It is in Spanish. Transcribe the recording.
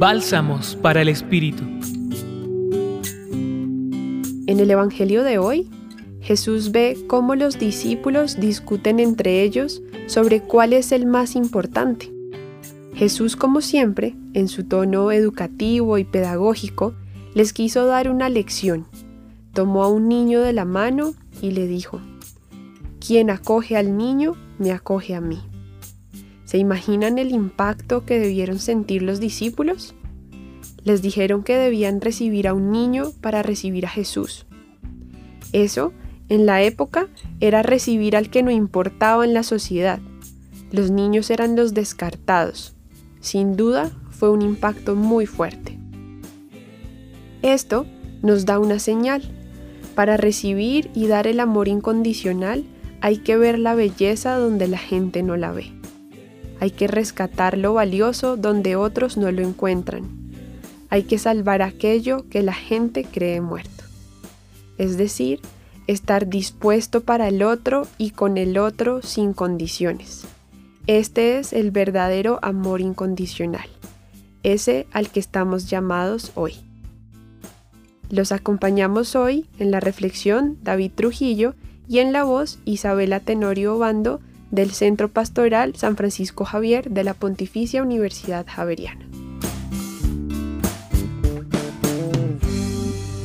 Bálsamos para el Espíritu. En el Evangelio de hoy, Jesús ve cómo los discípulos discuten entre ellos sobre cuál es el más importante. Jesús, como siempre, en su tono educativo y pedagógico, les quiso dar una lección. Tomó a un niño de la mano y le dijo, Quien acoge al niño, me acoge a mí. ¿Se imaginan el impacto que debieron sentir los discípulos? Les dijeron que debían recibir a un niño para recibir a Jesús. Eso, en la época, era recibir al que no importaba en la sociedad. Los niños eran los descartados. Sin duda, fue un impacto muy fuerte. Esto nos da una señal. Para recibir y dar el amor incondicional hay que ver la belleza donde la gente no la ve. Hay que rescatar lo valioso donde otros no lo encuentran. Hay que salvar aquello que la gente cree muerto. Es decir, estar dispuesto para el otro y con el otro sin condiciones. Este es el verdadero amor incondicional, ese al que estamos llamados hoy. Los acompañamos hoy en la reflexión David Trujillo y en la voz Isabela Tenorio Bando del Centro Pastoral San Francisco Javier de la Pontificia Universidad Javeriana.